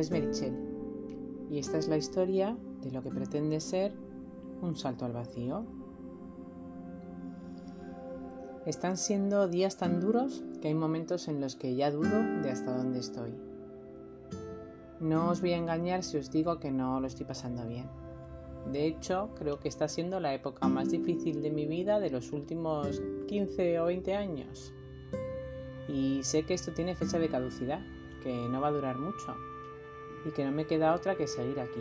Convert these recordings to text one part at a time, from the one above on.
es Merichel y esta es la historia de lo que pretende ser un salto al vacío. Están siendo días tan duros que hay momentos en los que ya dudo de hasta dónde estoy. No os voy a engañar si os digo que no lo estoy pasando bien. De hecho, creo que está siendo la época más difícil de mi vida de los últimos 15 o 20 años. Y sé que esto tiene fecha de caducidad, que no va a durar mucho y que no me queda otra que seguir aquí.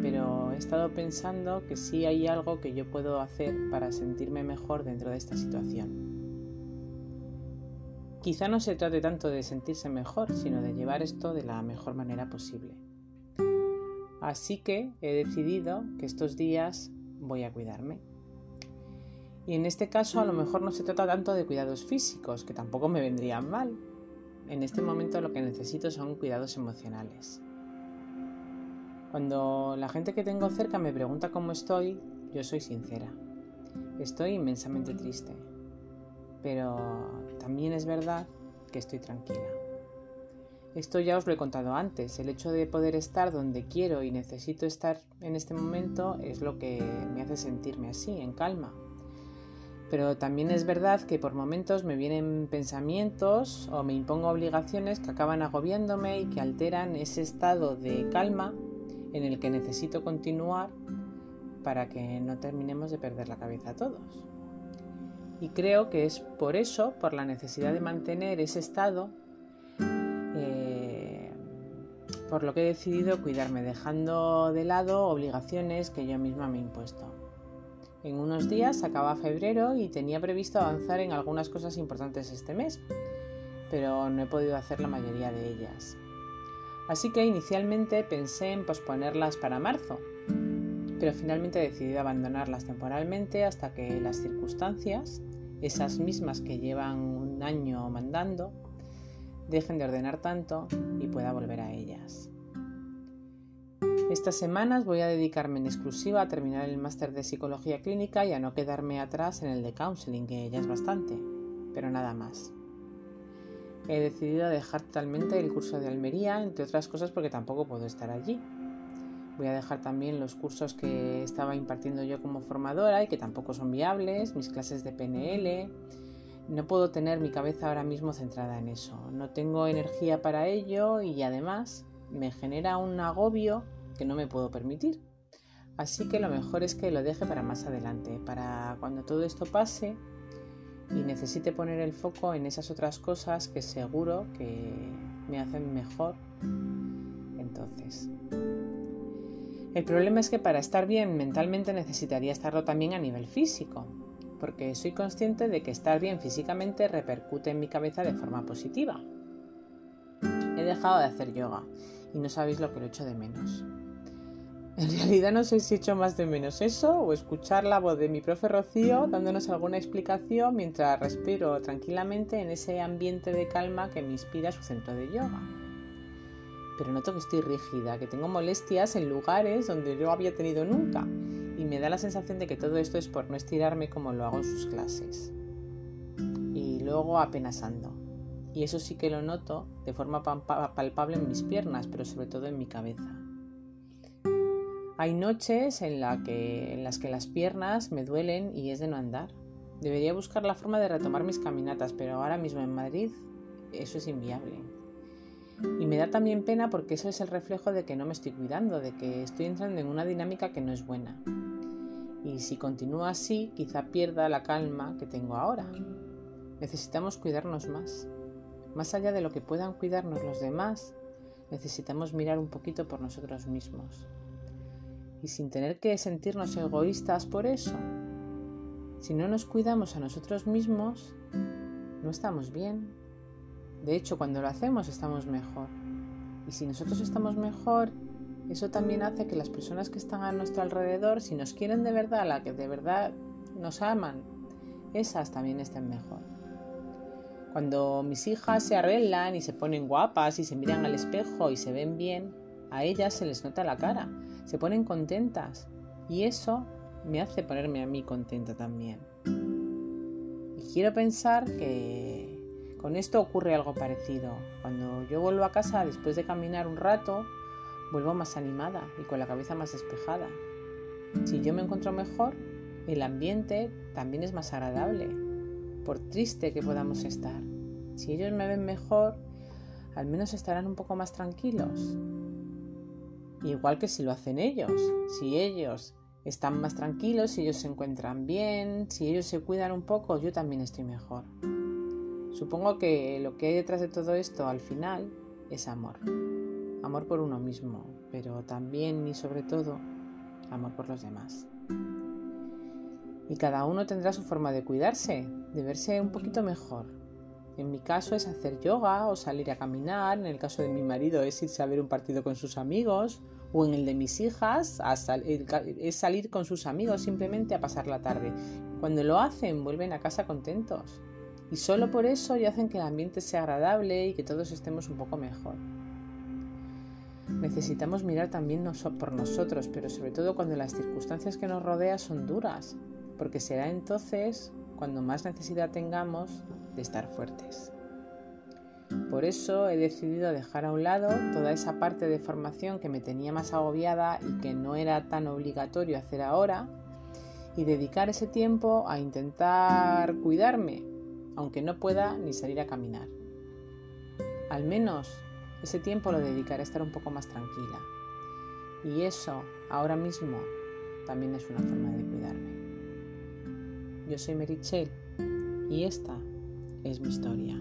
Pero he estado pensando que sí hay algo que yo puedo hacer para sentirme mejor dentro de esta situación. Quizá no se trate tanto de sentirse mejor, sino de llevar esto de la mejor manera posible. Así que he decidido que estos días voy a cuidarme. Y en este caso a lo mejor no se trata tanto de cuidados físicos, que tampoco me vendrían mal. En este momento lo que necesito son cuidados emocionales. Cuando la gente que tengo cerca me pregunta cómo estoy, yo soy sincera. Estoy inmensamente triste. Pero también es verdad que estoy tranquila. Esto ya os lo he contado antes, el hecho de poder estar donde quiero y necesito estar en este momento es lo que me hace sentirme así, en calma. Pero también es verdad que por momentos me vienen pensamientos o me impongo obligaciones que acaban agobiándome y que alteran ese estado de calma en el que necesito continuar para que no terminemos de perder la cabeza todos. Y creo que es por eso, por la necesidad de mantener ese estado, por lo que he decidido cuidarme, dejando de lado obligaciones que yo misma me he impuesto. En unos días acaba febrero y tenía previsto avanzar en algunas cosas importantes este mes, pero no he podido hacer la mayoría de ellas. Así que inicialmente pensé en posponerlas para marzo, pero finalmente he decidido abandonarlas temporalmente hasta que las circunstancias, esas mismas que llevan un año mandando, dejen de ordenar tanto y pueda volver a ellas. Estas semanas voy a dedicarme en exclusiva a terminar el máster de psicología clínica y a no quedarme atrás en el de counseling, que ya es bastante, pero nada más. He decidido dejar totalmente el curso de Almería, entre otras cosas porque tampoco puedo estar allí. Voy a dejar también los cursos que estaba impartiendo yo como formadora y que tampoco son viables, mis clases de PNL, no puedo tener mi cabeza ahora mismo centrada en eso. No tengo energía para ello y además me genera un agobio que no me puedo permitir. Así que lo mejor es que lo deje para más adelante, para cuando todo esto pase y necesite poner el foco en esas otras cosas que seguro que me hacen mejor entonces. El problema es que para estar bien mentalmente necesitaría estarlo también a nivel físico porque soy consciente de que estar bien físicamente repercute en mi cabeza de forma positiva. He dejado de hacer yoga y no sabéis lo que lo echo de menos. En realidad no sé si echo más de menos eso o escuchar la voz de mi profe Rocío dándonos alguna explicación mientras respiro tranquilamente en ese ambiente de calma que me inspira su centro de yoga. Pero noto que estoy rígida, que tengo molestias en lugares donde yo había tenido nunca y me da la sensación de que todo esto es por no estirarme como lo hago en sus clases. Y luego apenas ando. Y eso sí que lo noto de forma palpable en mis piernas, pero sobre todo en mi cabeza. Hay noches en, la que, en las que las piernas me duelen y es de no andar. Debería buscar la forma de retomar mis caminatas, pero ahora mismo en Madrid eso es inviable. Y me da también pena porque eso es el reflejo de que no me estoy cuidando, de que estoy entrando en una dinámica que no es buena y si continúa así quizá pierda la calma que tengo ahora. Necesitamos cuidarnos más. Más allá de lo que puedan cuidarnos los demás, necesitamos mirar un poquito por nosotros mismos. Y sin tener que sentirnos egoístas por eso. Si no nos cuidamos a nosotros mismos, no estamos bien. De hecho, cuando lo hacemos estamos mejor. Y si nosotros estamos mejor eso también hace que las personas que están a nuestro alrededor, si nos quieren de verdad, la que de verdad nos aman, esas también estén mejor. Cuando mis hijas se arreglan y se ponen guapas y se miran al espejo y se ven bien, a ellas se les nota la cara, se ponen contentas y eso me hace ponerme a mí contenta también. Y quiero pensar que Con esto ocurre algo parecido. Cuando yo vuelvo a casa después de caminar un rato, vuelvo más animada y con la cabeza más despejada. Si yo me encuentro mejor, el ambiente también es más agradable, por triste que podamos estar. Si ellos me ven mejor, al menos estarán un poco más tranquilos. Igual que si lo hacen ellos. Si ellos están más tranquilos, si ellos se encuentran bien, si ellos se cuidan un poco, yo también estoy mejor. Supongo que lo que hay detrás de todo esto al final es amor. Amor por uno mismo, pero también y sobre todo amor por los demás. Y cada uno tendrá su forma de cuidarse, de verse un poquito mejor. En mi caso es hacer yoga o salir a caminar, en el caso de mi marido es irse a ver un partido con sus amigos, o en el de mis hijas es salir con sus amigos simplemente a pasar la tarde. Cuando lo hacen vuelven a casa contentos. Y solo por eso ya hacen que el ambiente sea agradable y que todos estemos un poco mejor. Necesitamos mirar también por nosotros, pero sobre todo cuando las circunstancias que nos rodean son duras, porque será entonces cuando más necesidad tengamos de estar fuertes. Por eso he decidido dejar a un lado toda esa parte de formación que me tenía más agobiada y que no era tan obligatorio hacer ahora y dedicar ese tiempo a intentar cuidarme, aunque no pueda ni salir a caminar. Al menos ese tiempo lo dedicaré a estar un poco más tranquila. Y eso, ahora mismo, también es una forma de. Yo soy Merichel y esta es mi historia.